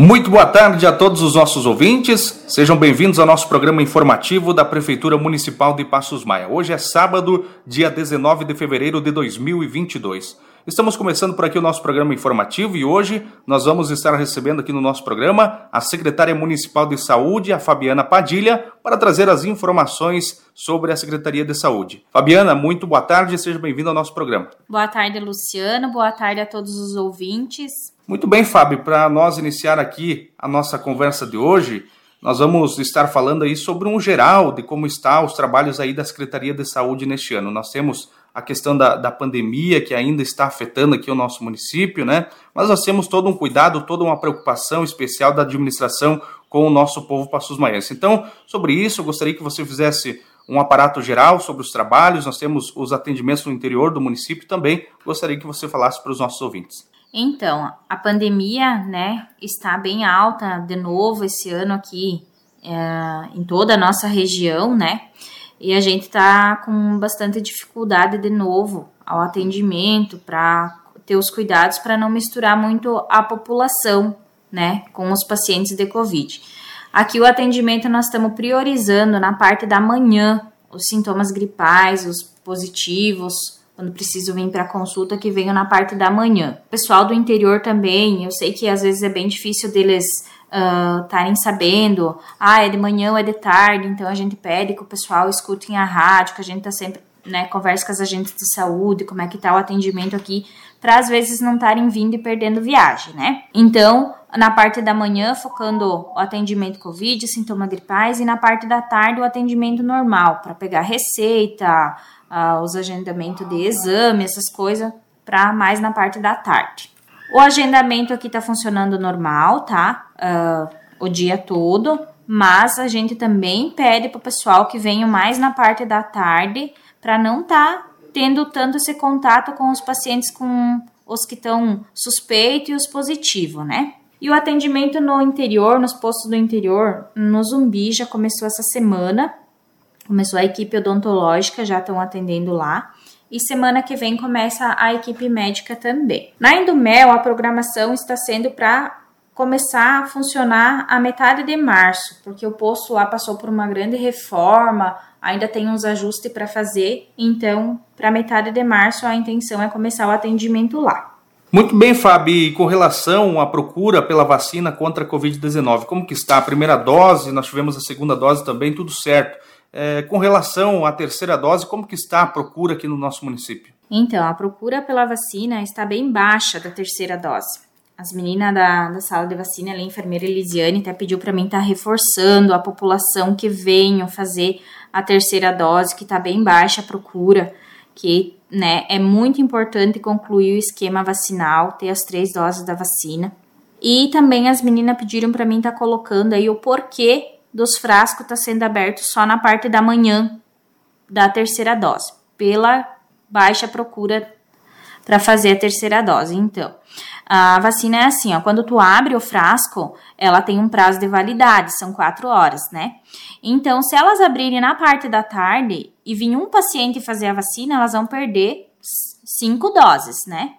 Muito boa tarde a todos os nossos ouvintes. Sejam bem-vindos ao nosso programa informativo da Prefeitura Municipal de Passos Maia. Hoje é sábado, dia 19 de fevereiro de 2022. Estamos começando por aqui o nosso programa informativo e hoje nós vamos estar recebendo aqui no nosso programa a secretária municipal de saúde, a Fabiana Padilha, para trazer as informações sobre a Secretaria de Saúde. Fabiana, muito boa tarde seja bem-vinda ao nosso programa. Boa tarde, Luciano. Boa tarde a todos os ouvintes. Muito bem, Fábio, para nós iniciar aqui a nossa conversa de hoje, nós vamos estar falando aí sobre um geral de como está os trabalhos aí da Secretaria de Saúde neste ano. Nós temos a questão da, da pandemia que ainda está afetando aqui o nosso município, né? Mas nós temos todo um cuidado, toda uma preocupação especial da administração com o nosso povo passos maiense. Então, sobre isso, eu gostaria que você fizesse um aparato geral sobre os trabalhos. Nós temos os atendimentos no interior do município também. Gostaria que você falasse para os nossos ouvintes. Então, a pandemia, né, está bem alta de novo esse ano aqui é, em toda a nossa região, né? E a gente está com bastante dificuldade de novo ao atendimento para ter os cuidados para não misturar muito a população, né, com os pacientes de Covid. Aqui o atendimento nós estamos priorizando na parte da manhã os sintomas gripais, os positivos, quando preciso vir para consulta, que venham na parte da manhã. Pessoal do interior também, eu sei que às vezes é bem difícil deles estarem uh, sabendo, ah, é de manhã ou é de tarde, então a gente pede que o pessoal escute a rádio, que a gente tá sempre, né, conversa com as agentes de saúde, como é que tá o atendimento aqui, para às vezes não estarem vindo e perdendo viagem, né? Então, na parte da manhã, focando o atendimento COVID, sintoma gripais, e na parte da tarde, o atendimento normal, para pegar receita, os agendamentos de exame, essas coisas, para mais na parte da tarde. O agendamento aqui está funcionando normal, tá? Uh, o dia todo, mas a gente também pede para o pessoal que venha mais na parte da tarde para não tá tendo tanto esse contato com os pacientes com os que estão suspeitos e os positivos, né? E o atendimento no interior, nos postos do interior, no Zumbi já começou essa semana, Começou a equipe odontológica, já estão atendendo lá. E semana que vem começa a equipe médica também. Na Indumel, a programação está sendo para começar a funcionar a metade de março, porque o posto lá passou por uma grande reforma, ainda tem uns ajustes para fazer, então, para metade de março a intenção é começar o atendimento lá. Muito bem, Fábio, e com relação à procura pela vacina contra a Covid-19, como que está a primeira dose? Nós tivemos a segunda dose também, tudo certo. É, com relação à terceira dose, como que está a procura aqui no nosso município? Então, a procura pela vacina está bem baixa da terceira dose. As meninas da, da sala de vacina, a enfermeira Elisiane, até pediu para mim estar tá reforçando a população que venham fazer a terceira dose, que está bem baixa a procura, que né, é muito importante concluir o esquema vacinal, ter as três doses da vacina. E também as meninas pediram para mim estar tá colocando aí o porquê dos frascos está sendo aberto só na parte da manhã da terceira dose, pela baixa procura para fazer a terceira dose. Então, a vacina é assim, ó, quando tu abre o frasco, ela tem um prazo de validade, são quatro horas, né? Então, se elas abrirem na parte da tarde e vir um paciente fazer a vacina, elas vão perder cinco doses, né?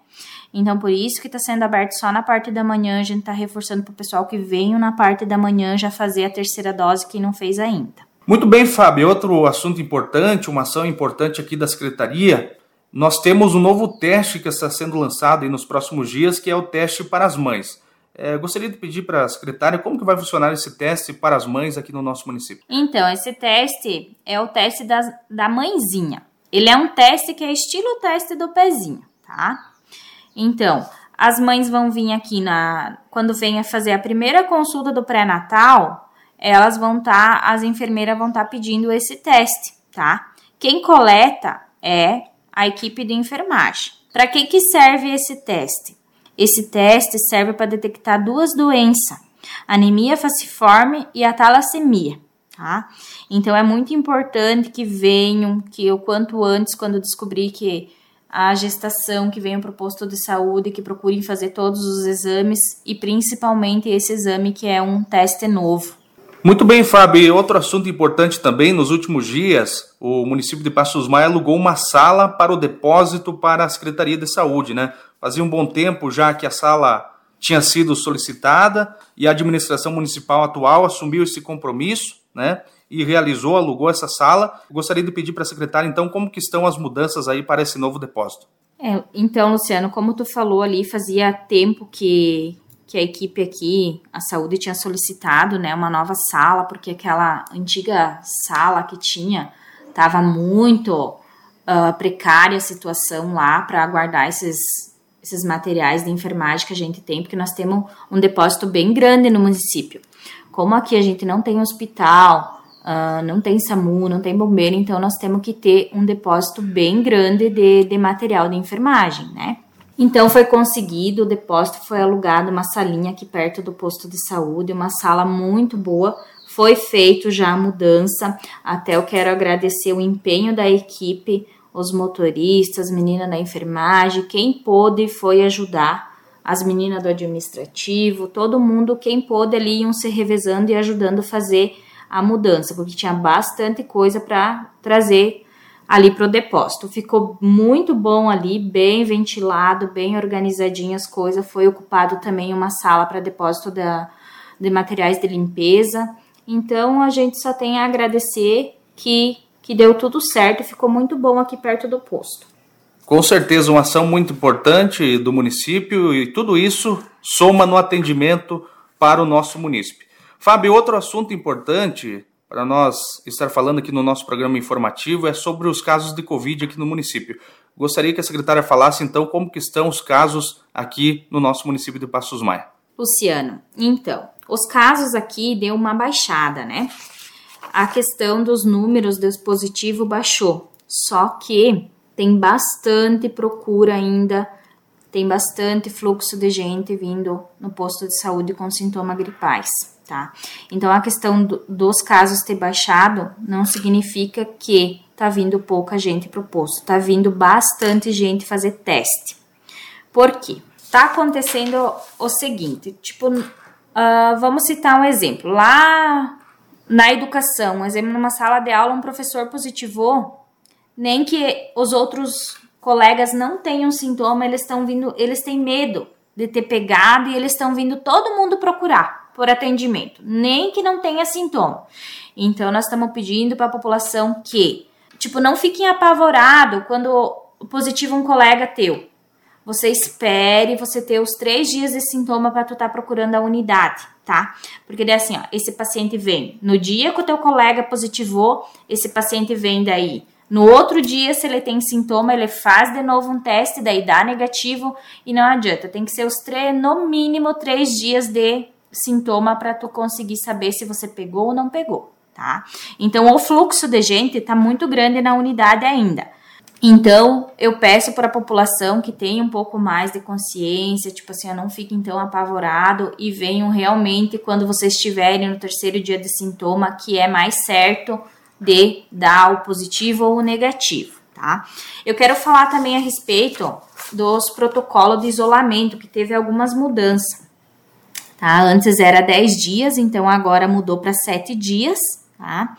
Então, por isso que está sendo aberto só na parte da manhã. A gente está reforçando para o pessoal que venha na parte da manhã já fazer a terceira dose que não fez ainda. Muito bem, Fábio. Outro assunto importante, uma ação importante aqui da Secretaria. Nós temos um novo teste que está sendo lançado nos próximos dias, que é o teste para as mães. É, gostaria de pedir para a secretária como que vai funcionar esse teste para as mães aqui no nosso município. Então, esse teste é o teste das, da mãezinha. Ele é um teste que é estilo teste do pezinho, tá? Então, as mães vão vir aqui na quando venha fazer a primeira consulta do pré-natal, elas vão estar, tá, as enfermeiras vão estar tá pedindo esse teste, tá? Quem coleta é a equipe de enfermagem. Para que que serve esse teste? Esse teste serve para detectar duas doenças: anemia falciforme e a talassemia. Tá? Então é muito importante que venham, que o quanto antes, quando descobrir que a gestação que venham para o posto de saúde, que procurem fazer todos os exames e principalmente esse exame que é um teste novo. Muito bem, Fábio. Outro assunto importante também, nos últimos dias, o município de Passos Maia alugou uma sala para o depósito para a Secretaria de Saúde, né? Fazia um bom tempo já que a sala tinha sido solicitada e a administração municipal atual assumiu esse compromisso, né? E realizou, alugou essa sala. Gostaria de pedir para a secretária, então, como que estão as mudanças aí para esse novo depósito? É, então, Luciano, como tu falou ali, fazia tempo que, que a equipe aqui, a saúde, tinha solicitado né, uma nova sala, porque aquela antiga sala que tinha estava muito uh, precária a situação lá para guardar esses, esses materiais de enfermagem que a gente tem, porque nós temos um depósito bem grande no município. Como aqui a gente não tem hospital, Uh, não tem SAMU, não tem bombeiro, então nós temos que ter um depósito bem grande de, de material de enfermagem, né? Então foi conseguido, o depósito foi alugado, uma salinha aqui perto do posto de saúde, uma sala muito boa. Foi feito já a mudança. Até eu quero agradecer o empenho da equipe, os motoristas, meninas da enfermagem, quem pôde foi ajudar, as meninas do administrativo, todo mundo, quem pôde ali iam se revezando e ajudando a fazer a mudança, porque tinha bastante coisa para trazer ali para o depósito. Ficou muito bom ali, bem ventilado, bem organizadinho as coisas. Foi ocupado também uma sala para depósito da, de materiais de limpeza. Então a gente só tem a agradecer que, que deu tudo certo ficou muito bom aqui perto do posto. Com certeza, uma ação muito importante do município e tudo isso soma no atendimento para o nosso município. Fábio, outro assunto importante para nós estar falando aqui no nosso programa informativo é sobre os casos de Covid aqui no município. Gostaria que a secretária falasse então como que estão os casos aqui no nosso município de Passos Maia. Luciano, então, os casos aqui deu uma baixada, né? A questão dos números do dispositivo baixou, só que tem bastante procura ainda, tem bastante fluxo de gente vindo no posto de saúde com sintomas gripais tá? Então a questão do, dos casos ter baixado não significa que tá vindo pouca gente pro posto, tá vindo bastante gente fazer teste. Por quê? Tá acontecendo o seguinte, tipo, uh, vamos citar um exemplo. Lá na educação, um exemplo, numa sala de aula, um professor positivou, nem que os outros colegas não tenham sintoma, eles estão vindo, eles têm medo de ter pegado e eles estão vindo todo mundo procurar por atendimento, nem que não tenha sintoma. Então, nós estamos pedindo para a população que, tipo, não fiquem apavorados quando positivo um colega teu. Você espere você ter os três dias de sintoma para tu estar tá procurando a unidade, tá? Porque daí assim, ó, esse paciente vem no dia que o teu colega positivou, esse paciente vem daí no outro dia, se ele tem sintoma, ele faz de novo um teste, daí dá negativo e não adianta. Tem que ser os três, no mínimo três dias de sintoma para tu conseguir saber se você pegou ou não pegou, tá? Então, o fluxo de gente tá muito grande na unidade ainda. Então, eu peço para a população que tenha um pouco mais de consciência, tipo assim, não fiquem tão apavorado e venham realmente quando vocês estiverem no terceiro dia de sintoma, que é mais certo de dar o positivo ou o negativo, tá? Eu quero falar também a respeito dos protocolos de isolamento, que teve algumas mudanças tá? Antes era 10 dias, então agora mudou para 7 dias, tá?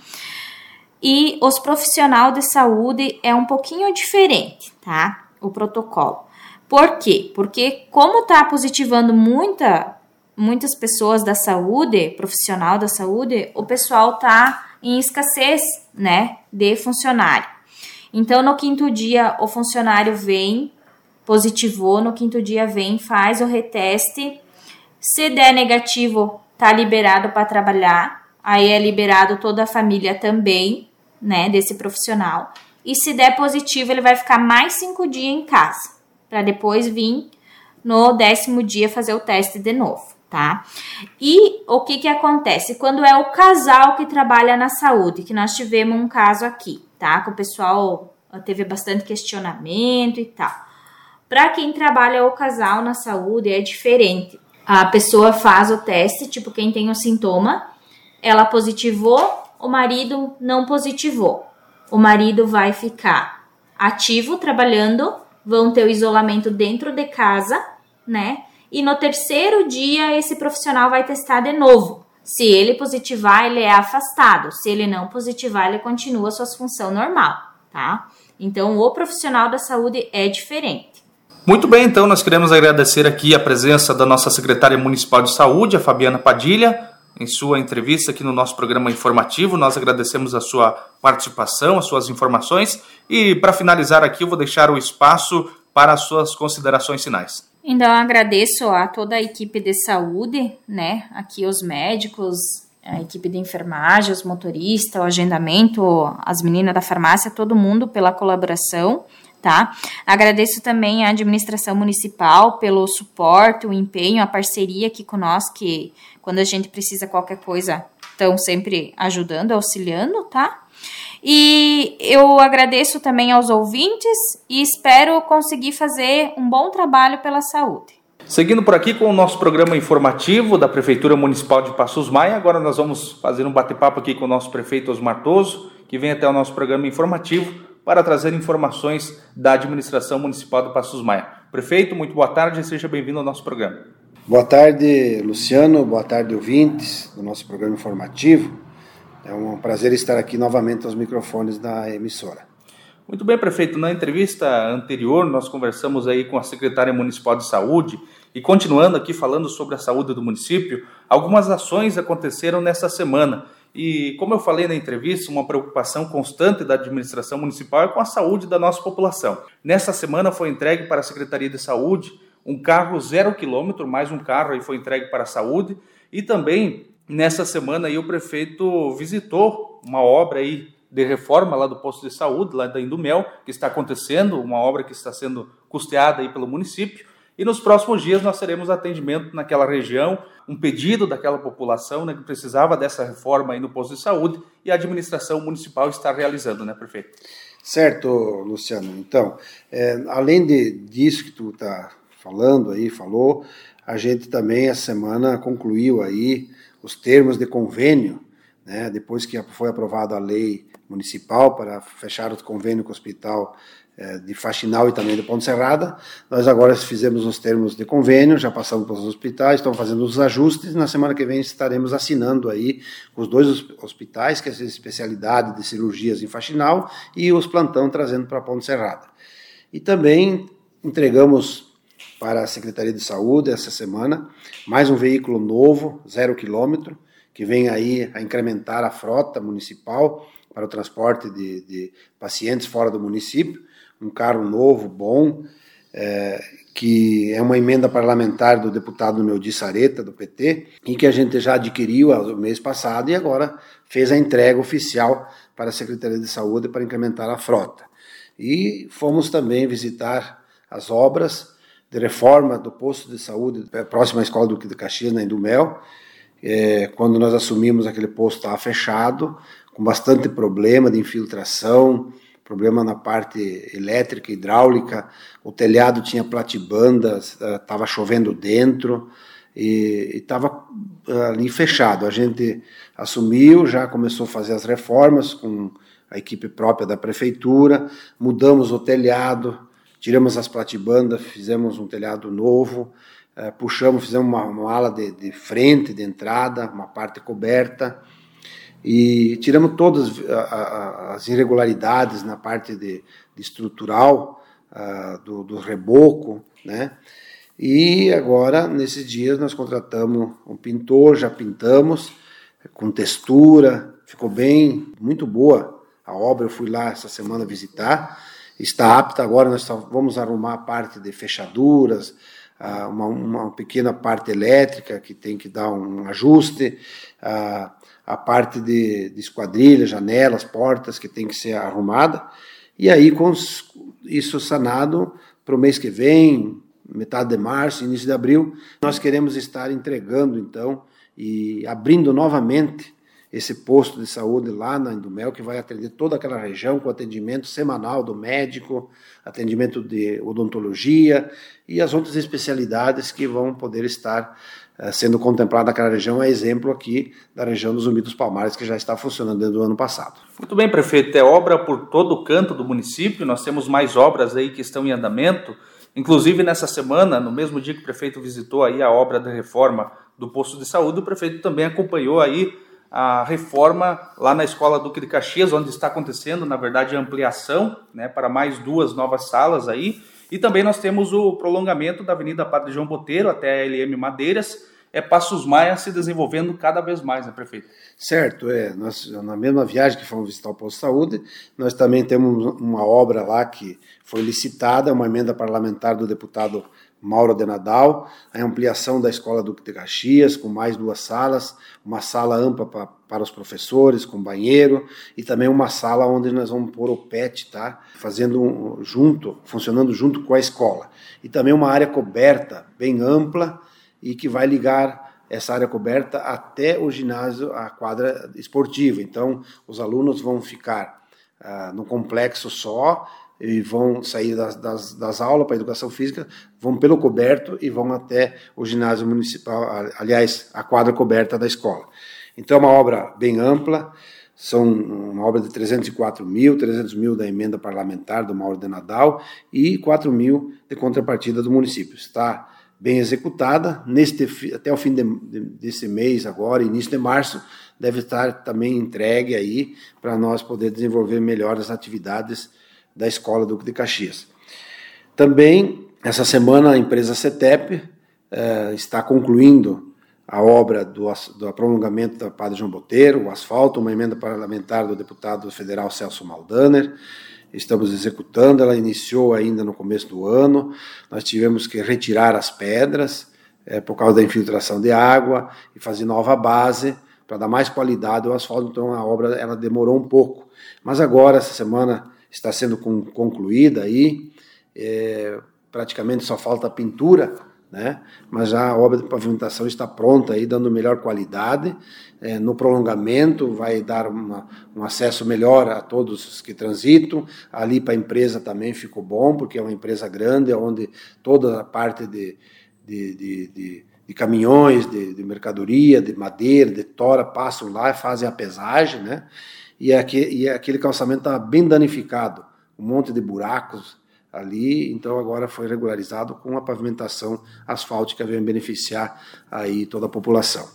E os profissionais de saúde é um pouquinho diferente, tá? O protocolo. Por quê? Porque como tá positivando muita, muitas pessoas da saúde, profissional da saúde, o pessoal tá em escassez, né, de funcionário. Então, no quinto dia, o funcionário vem, positivou, no quinto dia vem, faz o reteste se der negativo, tá liberado para trabalhar. Aí é liberado toda a família também, né, desse profissional. E se der positivo, ele vai ficar mais cinco dias em casa, para depois vir no décimo dia fazer o teste de novo, tá? E o que que acontece quando é o casal que trabalha na saúde, que nós tivemos um caso aqui, tá? Que o pessoal teve bastante questionamento e tal. Para quem trabalha o casal na saúde é diferente a pessoa faz o teste, tipo quem tem o sintoma, ela positivou, o marido não positivou. O marido vai ficar ativo trabalhando, vão ter o isolamento dentro de casa, né? E no terceiro dia esse profissional vai testar de novo. Se ele positivar, ele é afastado. Se ele não positivar, ele continua suas função normal, tá? Então, o profissional da saúde é diferente. Muito bem, então nós queremos agradecer aqui a presença da nossa secretária municipal de saúde, a Fabiana Padilha, em sua entrevista aqui no nosso programa informativo. Nós agradecemos a sua participação, as suas informações e para finalizar aqui eu vou deixar o espaço para as suas considerações finais. Então, agradeço a toda a equipe de saúde, né? Aqui os médicos, a equipe de enfermagem, os motoristas, o agendamento, as meninas da farmácia, todo mundo pela colaboração, tá? Agradeço também à administração municipal pelo suporte, o empenho, a parceria aqui conosco, que quando a gente precisa qualquer coisa, estão sempre ajudando, auxiliando, tá? E eu agradeço também aos ouvintes e espero conseguir fazer um bom trabalho pela saúde. Seguindo por aqui com o nosso programa informativo da Prefeitura Municipal de Passos Maia, agora nós vamos fazer um bate-papo aqui com o nosso prefeito Osmar Toso, que vem até o nosso programa informativo para trazer informações da administração municipal de Passos Maia. Prefeito, muito boa tarde e seja bem-vindo ao nosso programa. Boa tarde, Luciano. Boa tarde, ouvintes do nosso programa informativo. É um prazer estar aqui novamente aos microfones da emissora. Muito bem, prefeito. Na entrevista anterior, nós conversamos aí com a secretária municipal de saúde e continuando aqui falando sobre a saúde do município, algumas ações aconteceram nessa semana. E como eu falei na entrevista, uma preocupação constante da administração municipal é com a saúde da nossa população. Nessa semana foi entregue para a Secretaria de Saúde um carro zero quilômetro, mais um carro aí foi entregue para a saúde e também Nessa semana aí o prefeito visitou uma obra aí de reforma lá do posto de saúde, lá da Indumel, que está acontecendo, uma obra que está sendo custeada aí pelo município. E nos próximos dias nós teremos atendimento naquela região, um pedido daquela população né, que precisava dessa reforma aí no posto de saúde e a administração municipal está realizando, né, prefeito? Certo, Luciano. Então, é, além de, disso que tu está falando aí, falou, a gente também essa semana concluiu aí os termos de convênio, né, depois que foi aprovada a lei municipal para fechar o convênio com o hospital eh, de Faxinal e também de Ponte Serrada, nós agora fizemos os termos de convênio, já passamos para os hospitais, estamos fazendo os ajustes, na semana que vem estaremos assinando aí os dois hospitais, que é a especialidade de cirurgias em Faxinal e os plantão trazendo para Ponte Serrada. E também entregamos para a Secretaria de Saúde essa semana, mais um veículo novo, zero quilômetro, que vem aí a incrementar a frota municipal para o transporte de, de pacientes fora do município, um carro novo, bom, é, que é uma emenda parlamentar do deputado Neudi Sareta, do PT, e que a gente já adquiriu no mês passado e agora fez a entrega oficial para a Secretaria de Saúde para incrementar a frota. E fomos também visitar as obras de reforma do posto de saúde próximo à escola do de Caxias, na Indumel. É, quando nós assumimos, aquele posto estava fechado, com bastante problema de infiltração, problema na parte elétrica, hidráulica, o telhado tinha platibandas, estava chovendo dentro e estava ali fechado. A gente assumiu, já começou a fazer as reformas com a equipe própria da prefeitura, mudamos o telhado, tiramos as platibandas, fizemos um telhado novo, uh, puxamos, fizemos uma, uma ala de, de, frente, de entrada, uma parte coberta, e tiramos todas as irregularidades na parte de, de estrutural do, do reboco, né? E agora, nesses dias, nós contratamos um pintor, já pintamos, com textura, ficou bem, muito boa a obra. Eu fui lá essa semana visitar está apta. Agora nós vamos arrumar a parte de fechaduras, uma, uma pequena parte elétrica que tem que dar um ajuste, a parte de, de esquadrilha, janelas, portas que tem que ser arrumada. E aí, com isso sanado, para o mês que vem, metade de março, início de abril, nós queremos estar entregando, então, e abrindo novamente esse posto de saúde lá na Indumel, que vai atender toda aquela região com atendimento semanal do médico, atendimento de odontologia e as outras especialidades que vão poder estar uh, sendo contempladas naquela região. É exemplo aqui da região dos Zumbi dos Palmares, que já está funcionando desde o ano passado. Muito bem, prefeito. É obra por todo o canto do município, nós temos mais obras aí que estão em andamento. Inclusive, nessa semana, no mesmo dia que o prefeito visitou aí a obra da reforma do posto de saúde, o prefeito também acompanhou aí a reforma lá na Escola Duque de Caxias, onde está acontecendo, na verdade, a ampliação né, para mais duas novas salas aí. E também nós temos o prolongamento da Avenida Padre João Boteiro até a LM Madeiras, é Passos Maia se desenvolvendo cada vez mais, né, prefeito? Certo, é. Nós, na mesma viagem que fomos visitar o posto de saúde, nós também temos uma obra lá que foi licitada, uma emenda parlamentar do deputado Mauro de Nadal, a ampliação da Escola Duque de Caxias, com mais duas salas, uma sala ampla pra, para os professores, com banheiro, e também uma sala onde nós vamos pôr o PET, tá? Fazendo um, junto, funcionando junto com a escola. E também uma área coberta, bem ampla, e que vai ligar essa área coberta até o ginásio, a quadra esportiva. Então, os alunos vão ficar uh, no complexo só e vão sair das, das, das aulas para educação física, vão pelo coberto e vão até o ginásio municipal, aliás, a quadra coberta da escola. Então, é uma obra bem ampla, são uma obra de 304 mil, 300 mil da emenda parlamentar do Mauro de Nadal e 4 mil de contrapartida do município. Está bem executada. Neste, até o fim de, de, desse mês, agora, início de março, deve estar também entregue aí para nós poder desenvolver melhor as atividades da Escola Duque de Caxias. Também, essa semana, a empresa CETEP eh, está concluindo a obra do, do prolongamento da Padre João Boteiro, o asfalto, uma emenda parlamentar do deputado federal Celso Maldaner, estamos executando. Ela iniciou ainda no começo do ano. Nós tivemos que retirar as pedras é, por causa da infiltração de água e fazer nova base para dar mais qualidade ao asfalto. Então a obra ela demorou um pouco, mas agora essa semana está sendo concluída aí. É, praticamente só falta a pintura né? mas já a obra de pavimentação está pronta, aí, dando melhor qualidade. É, no prolongamento, vai dar uma, um acesso melhor a todos os que transitam. Ali para a empresa também ficou bom, porque é uma empresa grande, onde toda a parte de, de, de, de, de caminhões, de, de, mercadoria, de madeira, de tora, passam lá e fazem a pesagem. Né? E, aqui, e aquele calçamento estava bem danificado, um monte de buracos ali, então agora foi regularizado com a pavimentação asfáltica vem beneficiar aí toda a população.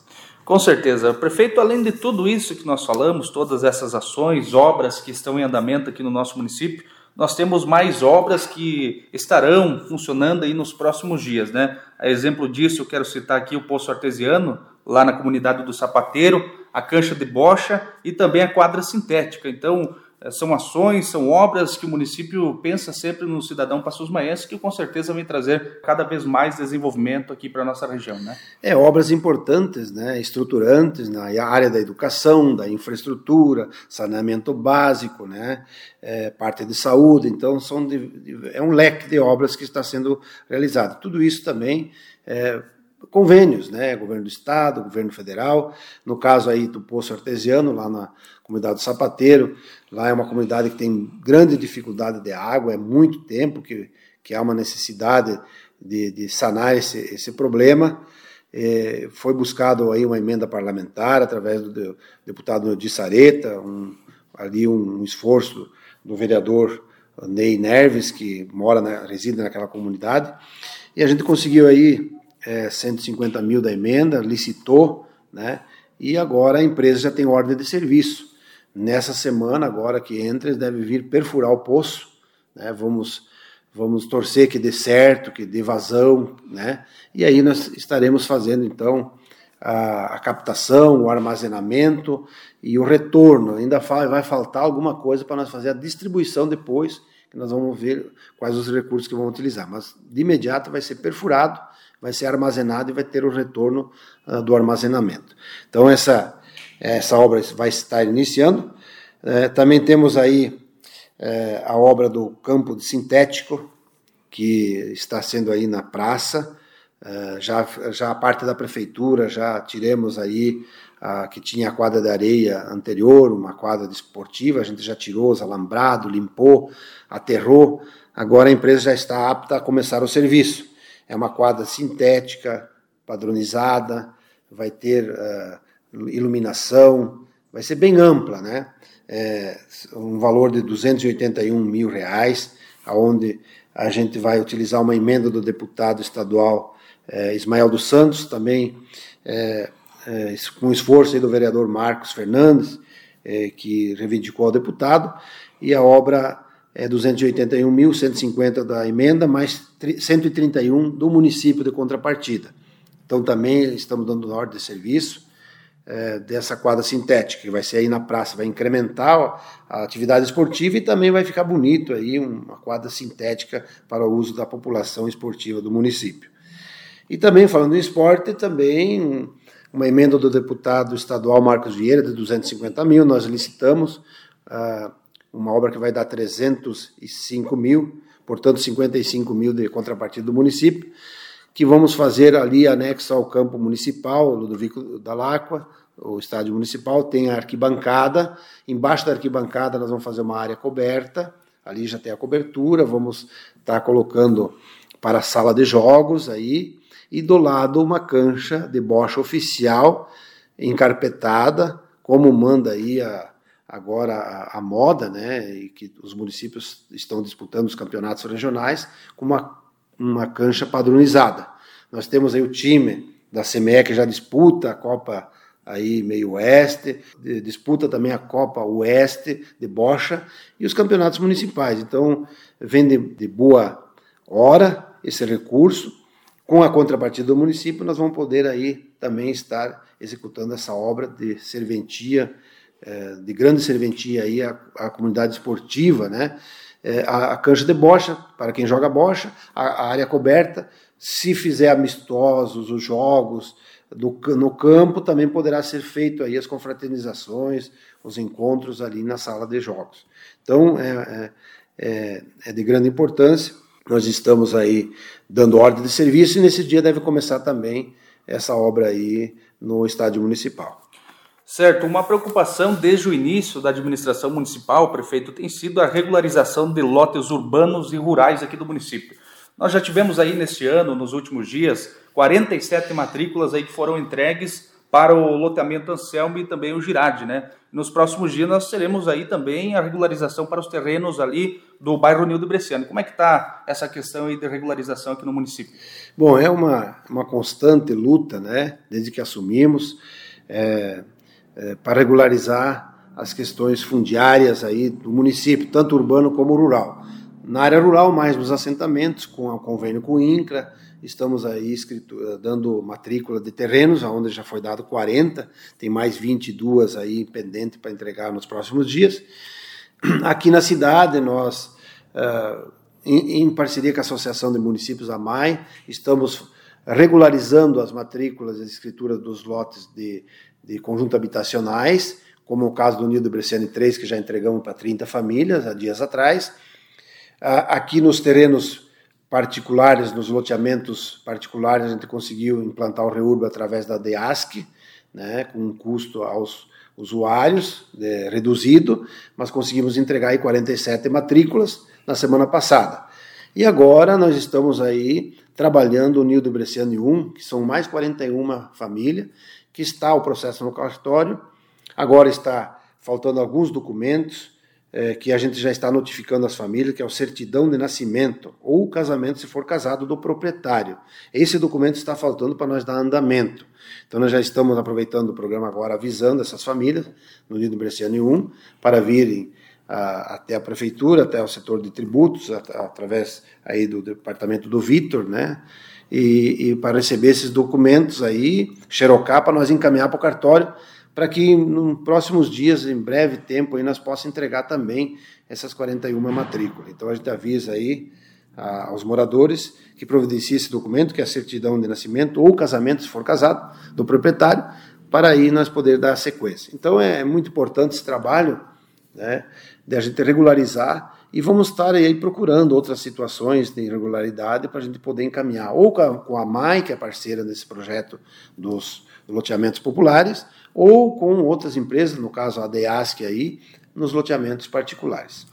Com certeza. Prefeito, além de tudo isso que nós falamos, todas essas ações, obras que estão em andamento aqui no nosso município, nós temos mais obras que estarão funcionando aí nos próximos dias, né? A exemplo disso, eu quero citar aqui o Poço Artesiano, lá na comunidade do Sapateiro, a cancha de bocha e também a quadra sintética. Então, é, são ações, são obras que o município pensa sempre no cidadão Passos Maense, que com certeza vem trazer cada vez mais desenvolvimento aqui para a nossa região. Né? É, obras importantes, né, estruturantes na área da educação, da infraestrutura, saneamento básico, né, é, parte de saúde, então são de, é um leque de obras que está sendo realizado. Tudo isso também é, convênios, né? Governo do Estado, governo federal. No caso aí do Poço Artesiano, lá na comunidade do Sapateiro, lá é uma comunidade que tem grande dificuldade de água, é muito tempo que, que há uma necessidade de, de sanar esse, esse problema. É, foi buscado aí uma emenda parlamentar através do deputado de Sareta, um, ali um, esforço do vereador Ney Nerves, que mora, na, reside naquela comunidade, e a gente conseguiu aí é, 150 mil da emenda, licitou, né? E agora a empresa já tem ordem de serviço. Nessa semana, agora que entra, eles devem vir perfurar o poço, né? Vamos, vamos torcer que dê certo, que dê vazão, né? E aí nós estaremos fazendo então a, a captação, o armazenamento e o retorno. Ainda vai faltar alguma coisa para nós fazer a distribuição depois, que nós vamos ver quais os recursos que vão utilizar. Mas de imediato vai ser perfurado vai ser armazenado e vai ter o retorno uh, do armazenamento. Então, essa, essa obra vai estar iniciando. Uh, também temos aí uh, a obra do campo sintético, que está sendo aí na praça. Eh, já, já a parte da prefeitura, já tiremos aí a, que tinha a quadra de areia anterior, uma quadra esportiva, a gente já tirou os alambrados, limpou, aterrou. Agora a empresa já está apta a começar o serviço. É uma quadra sintética, padronizada, vai ter uh, iluminação, vai ser bem ampla, né? É, um valor de 281 mil reais, aonde a gente vai utilizar uma emenda do deputado estadual é, Ismael dos Santos, também é, com esforço do vereador Marcos Fernandes, que reivindicou ao deputado, e a obra é 281.150 da emenda, mais 131 do município de contrapartida. Então também estamos dando ordem de serviço é, dessa quadra sintética, que vai ser aí na praça, vai incrementar a atividade esportiva e também vai ficar bonito aí uma quadra sintética para o uso da população esportiva do município. E também, falando em esporte, também uma emenda do deputado estadual Marcos Vieira, de 250 mil, nós licitamos uh, uma obra que vai dar 305 mil, portanto 55 mil de contrapartida do município, que vamos fazer ali anexo ao campo municipal, Ludovico da Lacqua, o estádio municipal, tem a arquibancada, embaixo da arquibancada nós vamos fazer uma área coberta, ali já tem a cobertura, vamos estar tá colocando para a sala de jogos aí, e do lado uma cancha de bocha oficial encarpetada, como manda aí a, agora a, a, moda, né, e que os municípios estão disputando os campeonatos regionais com uma, uma cancha padronizada. Nós temos aí o time da CME que já disputa a Copa aí meio oeste, disputa também a Copa Oeste de bocha e os campeonatos municipais. Então, vem de, de boa hora esse recurso com a contrapartida do município, nós vamos poder aí também estar executando essa obra de serventia, é, de grande serventia aí à comunidade esportiva, né? É, a, a, cancha de bocha, para quem joga bocha, a, a, área coberta, se fizer amistosos, os jogos do, no campo, também poderá ser feito aí as confraternizações, os encontros ali na sala de jogos. Então, é, é, é, é de grande importância nós estamos aí dando ordem de serviço e nesse dia deve começar também essa obra aí no estádio municipal. Certo, uma preocupação desde o início da administração municipal, prefeito, tem sido a regularização de lotes urbanos e rurais aqui do município. Nós já tivemos aí neste ano, nos últimos dias, 47 matrículas aí que foram entregues para o loteamento Anselmo e também o Girardi, né? Nos próximos dias nós teremos aí também a regularização para os terrenos ali do bairro Nildo Bresciano. Como é que está essa questão aí de regularização aqui no município? Bom, é uma, uma constante luta, né? Desde que assumimos, é, é, para regularizar as questões fundiárias aí do município, tanto urbano como rural. Na área rural, mais nos assentamentos, com o convênio com o INCRA, Estamos aí escrito, eh, dando matrícula de terrenos, onde já foi dado 40, tem mais 22 aí pendente para entregar nos próximos dias. Aqui na cidade, nós, em, em, parceria com a Associação de Municípios AMAI, estamos regularizando as matrículas e escrituras dos lotes de, de conjunto habitacionais, como o caso do Nildo Bresciani 3, que já entregamos para 30 famílias há dias atrás. Uh, aqui nos terrenos particulares, nos loteamentos particulares, a gente conseguiu implantar o Reurb através da DEASC, né, com um custo aos usuários de, reduzido, mas conseguimos entregar aí 47 matrículas na semana passada. E agora nós estamos aí trabalhando o Nildo Bresciani 1, que são mais 41 famílias, que está o processo no cartório, agora está faltando alguns documentos, é, que a gente já está notificando as famílias, que é o certidão de nascimento, ou casamento, se for casado, do proprietário. Esse documento está faltando para nós dar andamento. Então, nós já estamos aproveitando o programa agora, avisando essas famílias, no Lido Bresciani 1, para virem a, até a prefeitura, até o setor de tributos, a, através aí do departamento do Vitor, né? E, e, para receber esses documentos aí, xerocar, para nós encaminhar para o cartório, para que nos próximos dias, em breve tempo, aí, nós possamos entregar também essas 41 matrículas. Então a gente avisa aí a, aos moradores que providencie esse documento, que é a certidão de nascimento ou casamento, se for casado, do proprietário, para aí nós poder dar sequência. Então é muito importante esse trabalho, né, de a gente regularizar e vamos estar aí procurando outras situações de irregularidade para a gente poder encaminhar, ou com a, MAI, que é parceira desse projeto dos loteamentos populares, ou com outras empresas, no caso a DEASC aí, nos loteamentos particulares.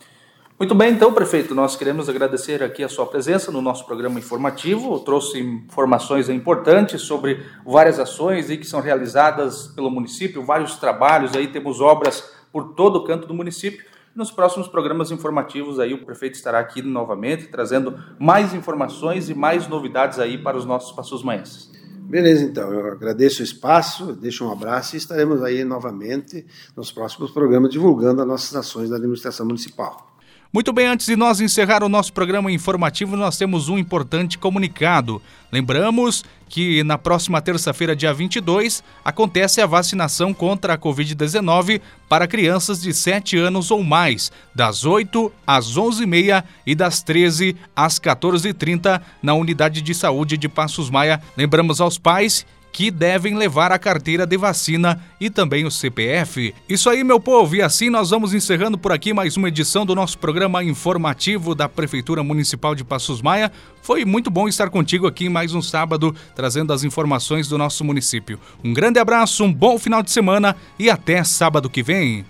Muito bem, então, prefeito, nós queremos agradecer aqui a sua presença no nosso programa informativo. Trouxe informações importantes sobre várias ações aí que são realizadas pelo município, vários trabalhos aí, temos obras por todo o canto do município. Nos próximos programas informativos aí o prefeito estará aqui novamente trazendo mais informações e mais novidades aí para os nossos passos manhenses. Beleza, então. Eu agradeço o espaço, deixo um abraço e estaremos aí novamente nos próximos programas divulgando as nossas ações da administração municipal. Muito bem, antes de nós encerrar o nosso programa informativo, nós temos um importante comunicado. Lembramos que na próxima terça-feira, dia 22, acontece a vacinação contra a Covid-19 para crianças de 7 anos ou mais, das 8 às 11h30 e das 13 às 14h30 na Unidade de Saúde de Passos Maia. Lembramos aos pais que devem levar a carteira de vacina e também o CPF. Isso aí, meu povo, e assim nós vamos encerrando por aqui mais uma edição do nosso programa informativo da Prefeitura Municipal de Passos Maia. Foi muito bom estar contigo aqui mais um sábado, trazendo as informações do nosso município. Um grande abraço, um bom final de semana e até sábado que vem.